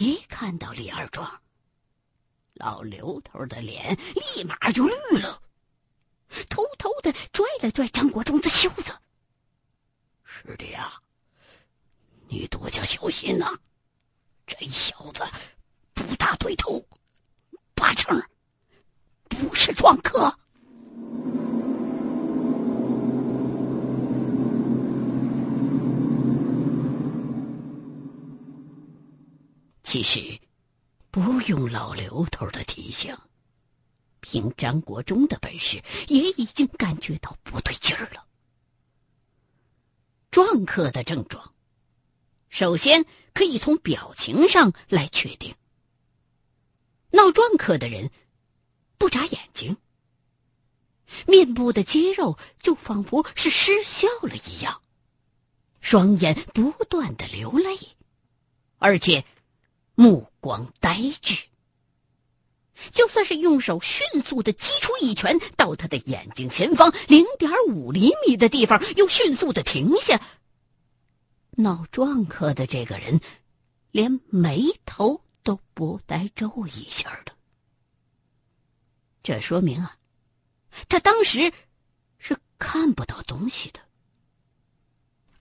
一看到李二壮，老刘头的脸立马就绿了，偷偷的拽了拽张国忠的袖子：“师弟啊，你多加小心呐！这小子不大对头，八成不是壮客。”其实，不用老刘头的提醒，凭张国忠的本事，也已经感觉到不对劲儿了。壮客的症状，首先可以从表情上来确定。闹撞客的人不眨眼睛，面部的肌肉就仿佛是失效了一样，双眼不断的流泪，而且。目光呆滞，就算是用手迅速的击出一拳到他的眼睛前方零点五厘米的地方，又迅速的停下。闹撞客的这个人，连眉头都不带皱一下的。这说明啊，他当时是看不到东西的，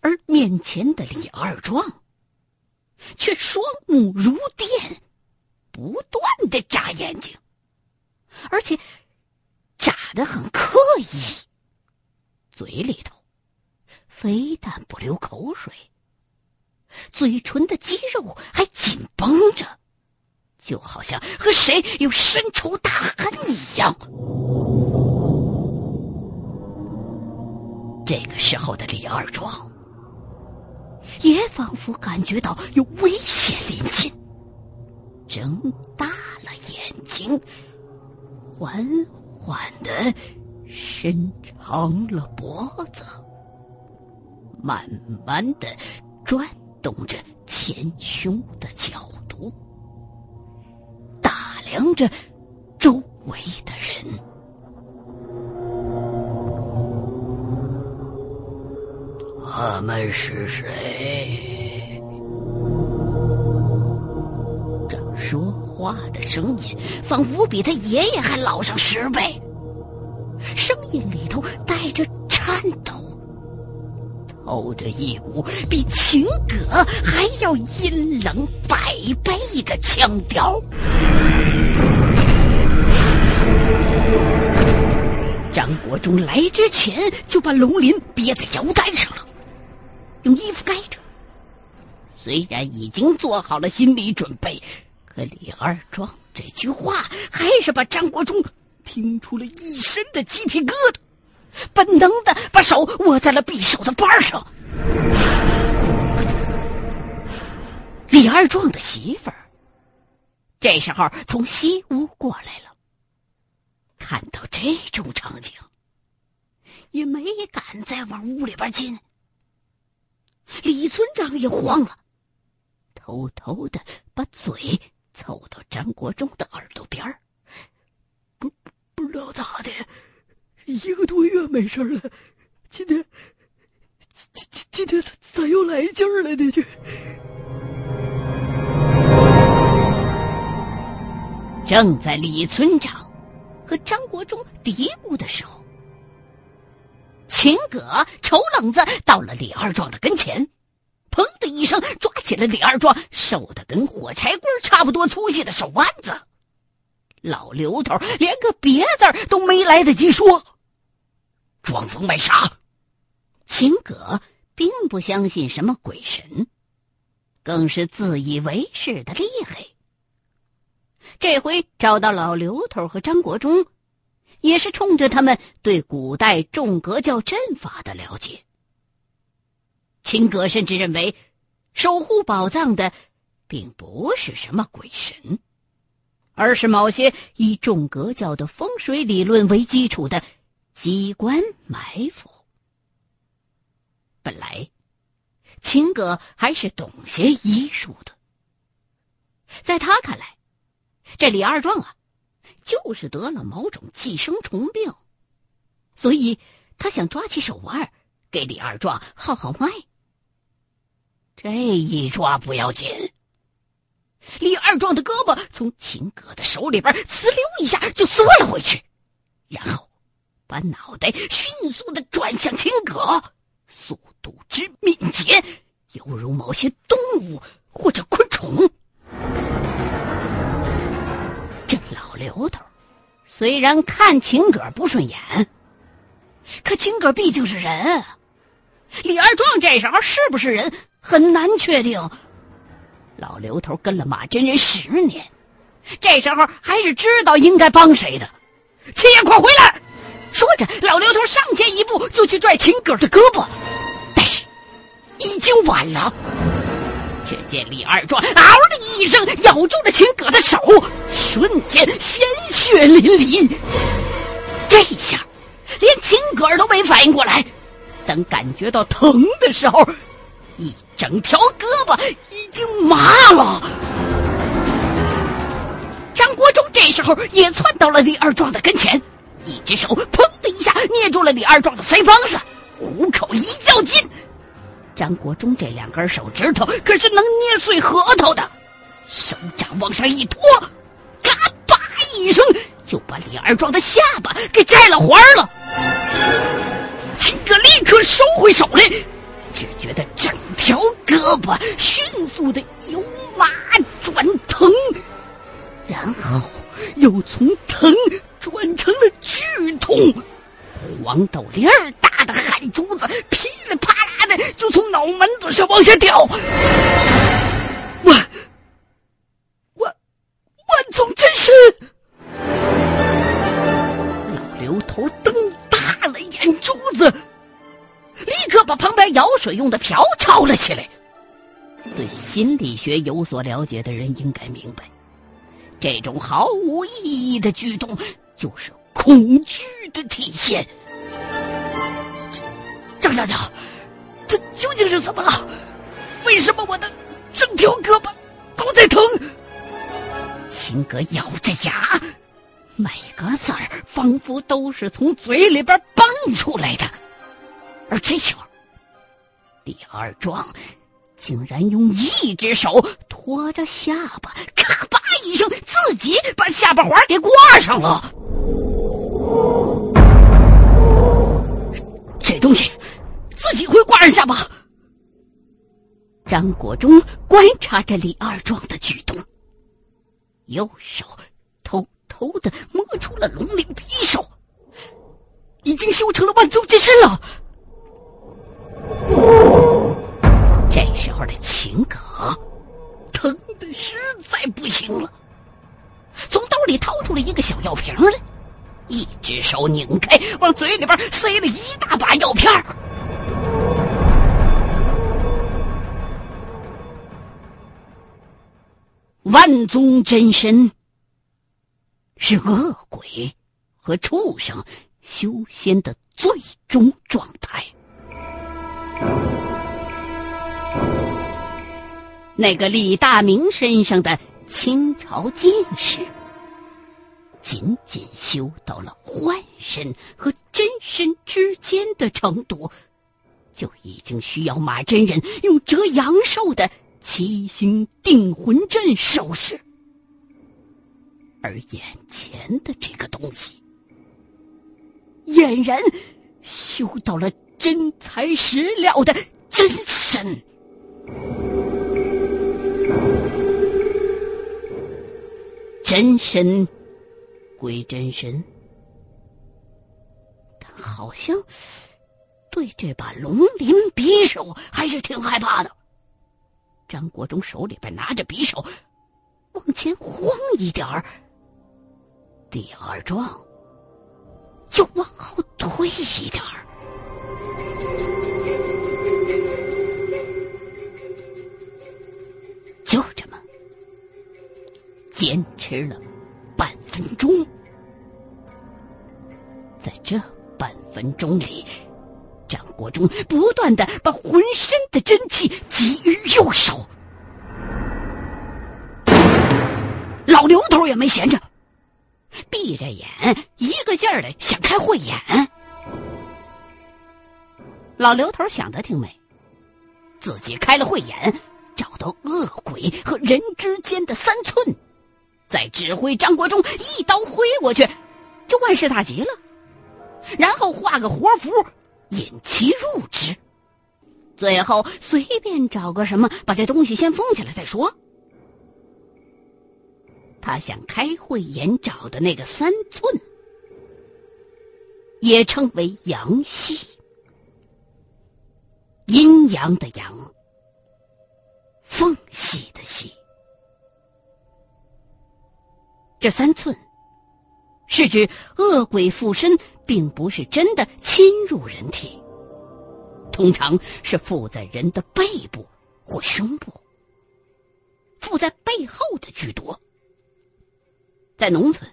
而面前的李二壮。却双目如电，不断的眨眼睛，而且眨得很刻意。嘴里头非但不流口水，嘴唇的肌肉还紧绷着，就好像和谁有深仇大恨一样。这个时候的李二壮。也仿佛感觉到有危险临近，睁大了眼睛，缓缓的伸长了脖子，慢慢的转动着前胸的角度，打量着周围的人。他们是谁？这说话的声音仿佛比他爷爷还老上十倍，声音里头带着颤抖，透着一股比情歌还要阴冷百倍的腔调。张国忠来之前就把龙鳞别在腰带上了。用衣服盖着。虽然已经做好了心理准备，可李二壮这句话还是把张国忠听出了一身的鸡皮疙瘩，本能的把手握在了匕首的把上。李二壮的媳妇儿这时候从西屋过来了，看到这种场景，也没敢再往屋里边进。李村长也慌了，偷偷的把嘴凑到张国忠的耳朵边儿。不不知道咋的，一个多月没事了，今天今今今天咋咋又来劲儿了呢？这正在李村长和张国忠嘀咕的时候。秦葛丑冷子到了李二壮的跟前，砰的一声抓起了李二壮瘦的跟火柴棍差不多粗细的手腕子。老刘头连个别字都没来得及说，装疯卖傻。秦葛并不相信什么鬼神，更是自以为是的厉害。这回找到老刘头和张国忠。也是冲着他们对古代众格教阵法的了解，秦格甚至认为，守护宝藏的，并不是什么鬼神，而是某些以众格教的风水理论为基础的机关埋伏。本来，秦格还是懂些医术的，在他看来，这李二壮啊。就是得了某种寄生虫病，所以他想抓起手腕给李二壮号号脉。这一抓不要紧，李二壮的胳膊从秦葛的手里边呲溜一下就缩了回去，然后把脑袋迅速的转向秦葛，速度之敏捷，犹如某些动物或者昆虫。老刘头虽然看秦葛不顺眼，可秦葛毕竟是人，李二壮这时候是不是人很难确定。老刘头跟了马真人十年，这时候还是知道应该帮谁的。秦爷，快回来！说着，老刘头上前一步就去拽秦葛的胳膊，但是已经晚了。只见李二壮嗷的一声咬住了秦葛的手，瞬间鲜血淋漓。这下连秦葛都没反应过来，等感觉到疼的时候。一整条胳膊已经麻了。张国忠这时候也窜到了李二壮的跟前，一只手砰的一下捏住了李二壮的腮帮子，虎口一较劲。张国忠这两根手指头可是能捏碎核桃的，手掌往上一托，嘎巴一声就把李二壮的下巴给摘了花了。秦哥立刻收回手来。只觉得整条胳膊迅速的由麻转疼，然后又从疼转成了剧痛，黄豆粒儿大的汗珠子噼从门子上往下掉。万万万总真是！老刘头瞪大了眼珠子。立刻把旁边舀水用的瓢抄了起来。对心理学有所了解的人应该明白，这种毫无意义的举动就是恐惧的体现。张小将，这究竟是怎么了？为什么我的整条胳膊都在疼？秦哥咬着牙，每个字儿仿佛都是从嘴里边蹦出来的。而这时候，李二壮竟然用一只手托着下巴，咔吧一声，自己把下巴环给挂上了。这东西自己会挂上下巴？张国忠观察着李二壮的举动，右手偷偷的摸出了龙鳞匕首，已经修成了万宗之身了。这时候的秦可疼的实在不行了，从兜里掏出了一个小药瓶来，一只手拧开，往嘴里边塞了一大把药片万宗真身是恶鬼和畜生修仙的最终状态。那个李大明身上的清朝剑士，仅仅修到了幻身和真身之间的程度，就已经需要马真人用折阳寿的七星定魂阵收拾。而眼前的这个东西，俨然修到了真材实料的真身。真身归真身，但好像对这把龙鳞匕首还是挺害怕的。张国忠手里边拿着匕首，往前晃一点儿，李二壮就往后退一点儿。就这么坚持了半分钟，在这半分钟里，国忠不断的把浑身的真气集于右手。老刘头也没闲着，闭着眼一个劲儿的想开慧眼。老刘头想的挺美，自己开了慧眼。找到恶鬼和人之间的三寸，再指挥张国忠一刀挥过去，就万事大吉了。然后画个活符，引其入之。最后随便找个什么，把这东西先封起来再说。他想开慧眼找的那个三寸，也称为阳系，阴阳的阳，缝隙的隙。这三寸是指恶鬼附身，并不是真的侵入人体。通常是附在人的背部或胸部，附在背后的居多。在农村，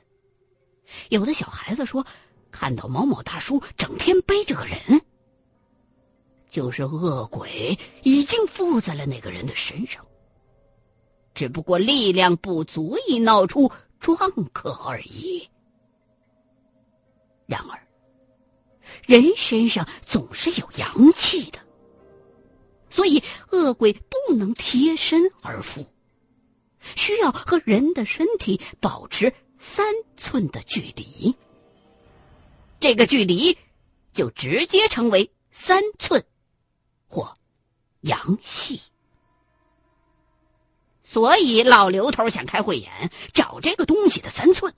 有的小孩子说，看到某某大叔整天背着个人，就是恶鬼已经附在了那个人的身上，只不过力量不足以闹出壮客而已。然而。人身上总是有阳气的，所以恶鬼不能贴身而附，需要和人的身体保持三寸的距离。这个距离就直接成为三寸或阳气。所以老刘头想开慧眼，找这个东西的三寸。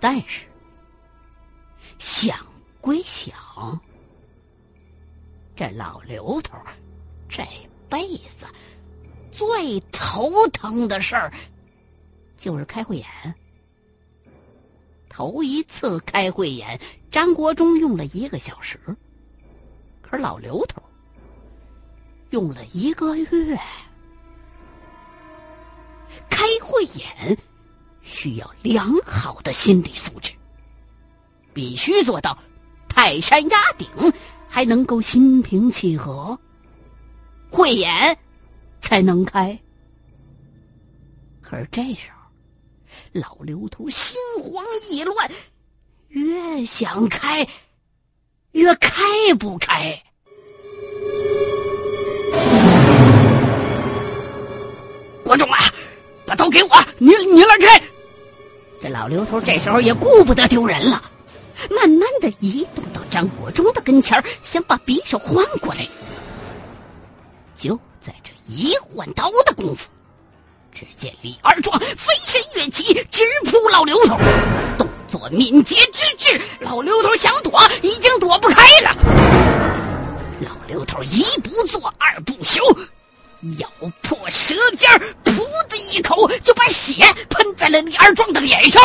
但是，想归想，这老刘头这辈子最头疼的事儿就是开慧眼。头一次开慧眼，张国忠用了一个小时，可是老刘头用了一个月。开慧眼。需要良好的心理素质，必须做到泰山压顶，还能够心平气和，慧眼才能开。可是这时候，老刘头心慌意乱，越想开，越开不开。观众啊，把刀给我，你你来开。这老刘头这时候也顾不得丢人了，慢慢的移动到张国忠的跟前想把匕首换过来。就在这一换刀的功夫，只见李二壮飞身跃起，直扑老刘头，动作敏捷之至。老刘头想躲，已经躲不开了。老刘头一不做二不休。咬破舌尖儿，噗的一口就把血喷在了李二壮的脸上。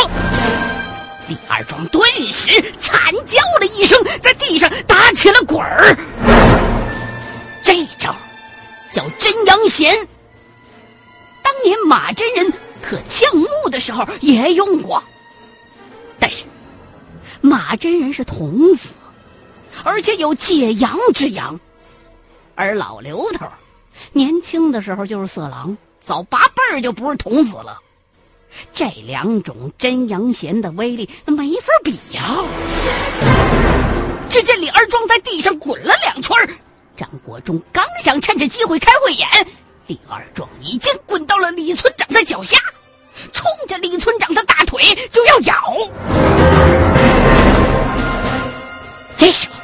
李二壮顿时惨叫了一声，在地上打起了滚儿。这招叫真阳弦，当年马真人可降木的时候也用过。但是马真人是童子，而且有解阳之阳，而老刘头。年轻的时候就是色狼，早八辈儿就不是童子了。这两种真阳弦的威力那没法比呀！只见李二壮在地上滚了两圈张国忠刚想趁着机会开慧眼，李二壮已经滚到了李村长的脚下，冲着李村长的大腿就要咬。这时候，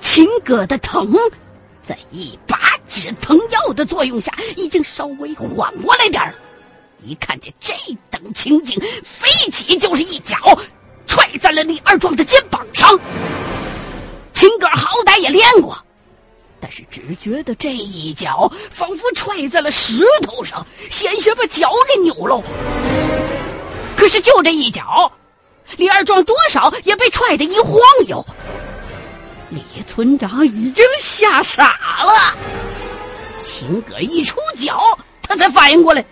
秦葛的疼。在一把止疼药的作用下，已经稍微缓过来点儿。一看见这等情景，飞起就是一脚，踹在了李二壮的肩膀上。秦哥好歹也练过，但是只觉得这一脚仿佛踹在了石头上，险些把脚给扭喽。可是就这一脚，李二壮多少也被踹得一晃悠。李村长已经吓傻了，秦葛一出脚，他才反应过来，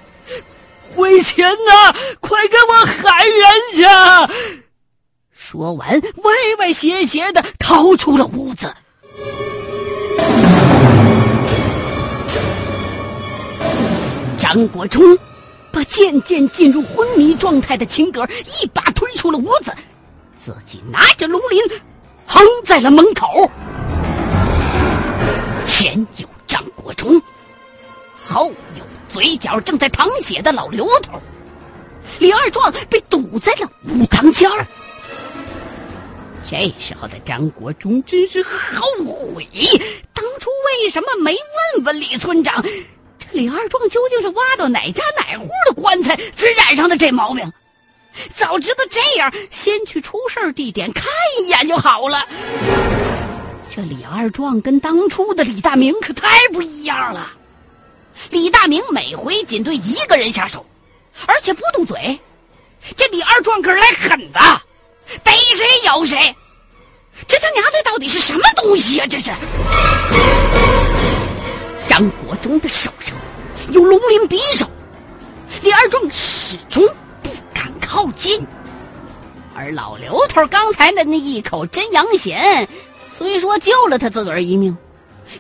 汇钱呐，快给我喊人去！说完，歪歪斜斜的逃出了屋子。张国忠把渐渐进入昏迷状态的秦葛一把推出了屋子，自己拿着龙鳞。横在了门口。前有国忠，后有嘴角正在淌血的老刘头。李二壮被堵在了武当间儿。这时候的张国忠真是后悔，当初为什么没问问李村长，这李二壮究竟是挖到哪家哪户的棺材才染上的这毛病？早知道这样，先去出事地点看一眼就好了。这李二壮跟当初的李大明可太不一样了。李大明每回仅对一个人下手，而且不动嘴。这李二壮可是来狠的，逮谁咬谁。这他娘的到底是什么东西呀？这是！张国忠的手上有龙鳞匕首，李二壮始终不敢靠近。而老刘头刚才的那一口真阳弦，虽说救了他自个儿一命，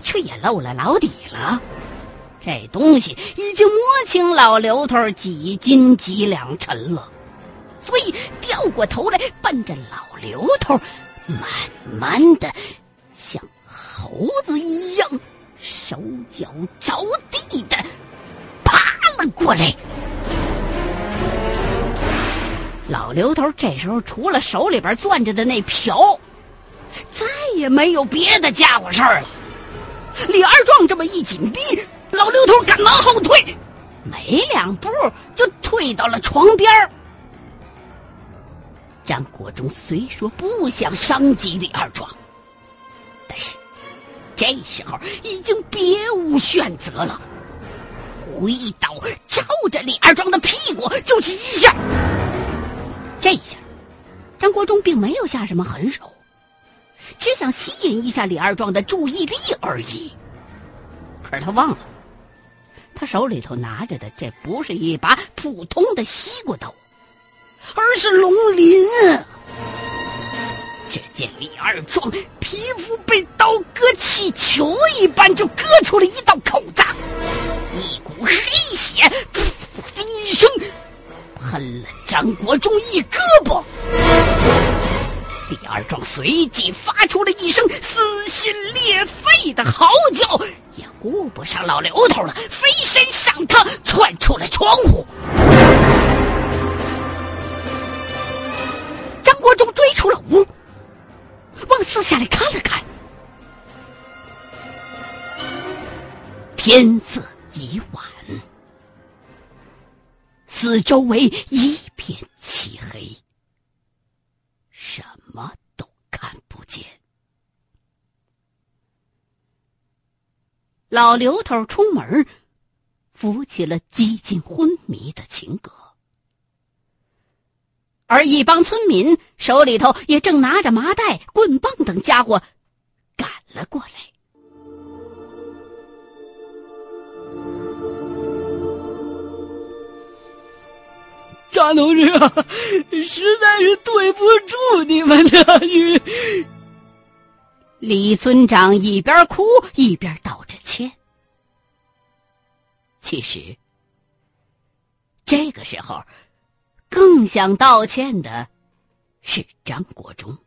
却也露了老底了。这东西已经摸清老刘头几斤几两沉了，所以掉过头来奔着老刘头。慢慢的，像猴子一样，手脚着地的爬了过来。老刘头这时候除了手里边攥着的那瓢，也没有别的家伙事儿了。李二壮这么一紧逼，老刘头赶忙后退，没两步就退到了床边。张国忠虽说不想伤及李二壮，但是这时候已经别无选择了，挥刀照着李二壮的屁股就是一下。这下，张国忠并没有下什么狠手，只想吸引一下李二壮的注意力而已。可是他忘了，他手里头拿着的这不是一把普通的西瓜刀。而是龙鳞。只见李二壮皮肤被刀割气球一般，就割出了一道口子，一股黑血噗的一声喷了张国忠一胳膊。李二壮随即发出了一声撕心裂肺的嚎叫，也顾不上老刘头了，飞身上炕，窜出了窗户。张国忠追出了屋，往四下里看了看，天色已晚，四周围一片漆黑，什么么都看不见。老刘头出门，扶起了几近昏迷的秦哥。而一帮村民手里头也正拿着麻袋、棍棒等家伙赶了过来。张同志啊，实在是对不住你们了。李村长一边哭一边道着歉。其实，这个时候。更想道歉的是张国忠，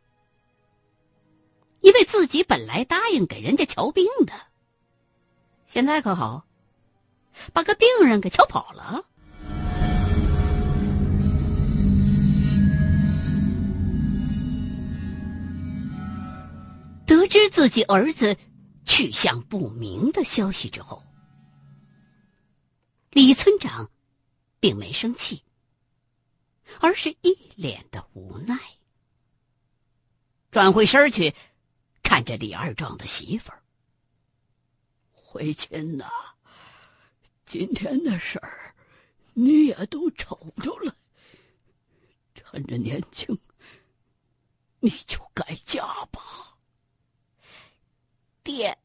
因为自己本来答应给人家瞧病的，现在可好，把个病人给瞧跑了。得知自己儿子去向不明的消息之后，李村长并没生气。而是一脸的无奈，转回身去，看着李二壮的媳妇儿。回亲呐，今天的事儿，你也都瞅着了。趁着年轻，你就改嫁吧。爹，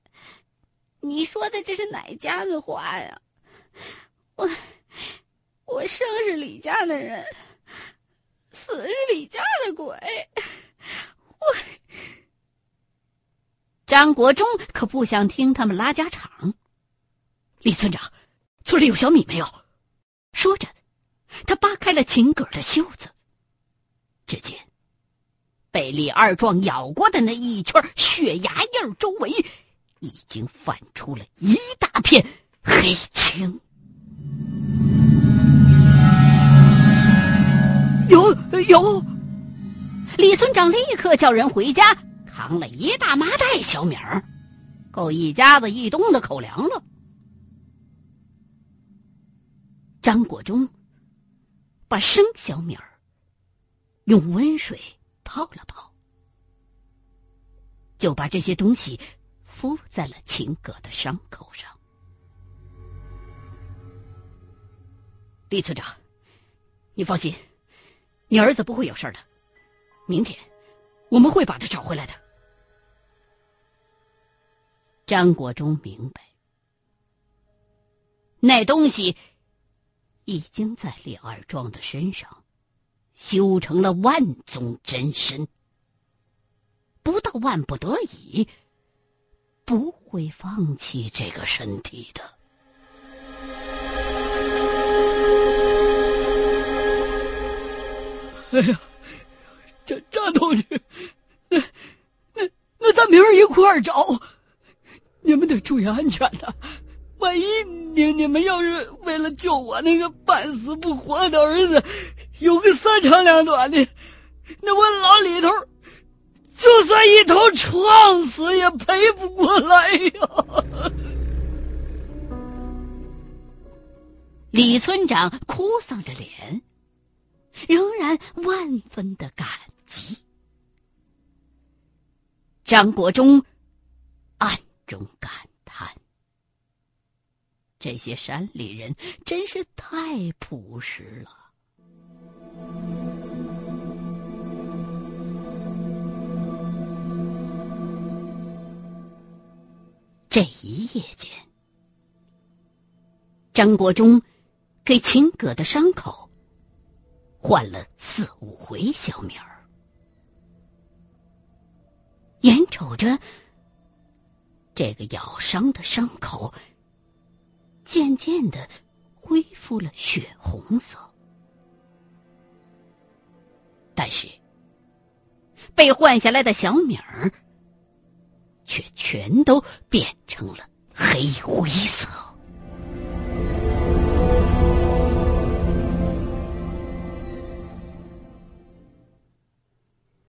你说的这是哪家的话呀？我，我生是李家的人。死是李家的鬼，我张国忠可不想听他们拉家常。李村长，村里有小米没有？说着，他扒开了秦葛的袖子，只见被李二壮咬过的那一圈血牙印周围，已经泛出了一大片黑青。有有，李村长立刻叫人回家扛了一大麻袋小米儿，够一家子一冬的口粮了。张国忠把生小米儿用温水泡了泡，就把这些东西敷在了秦葛的伤口上。李村长，你放心。你儿子不会有事的，明天我们会把他找回来的。张国忠明白，那东西已经在李二壮的身上修成了万宗真身，不到万不得已，不会放弃这个身体的。哎呀，张张同志，那那那咱明儿一块儿找，你们得注意安全呐！万一你你们要是为了救我那个半死不活的儿子，有个三长两短的，那我老李头就算一头撞死也赔不过来呀！李村长哭丧着脸。仍然万分的感激。张国忠暗中感叹：这些山里人真是太朴实了。这一夜间，张国忠给秦葛的伤口。换了四五回小米儿，眼瞅着这个咬伤的伤口渐渐的恢复了血红色，但是被换下来的小米儿却全都变成了黑灰色。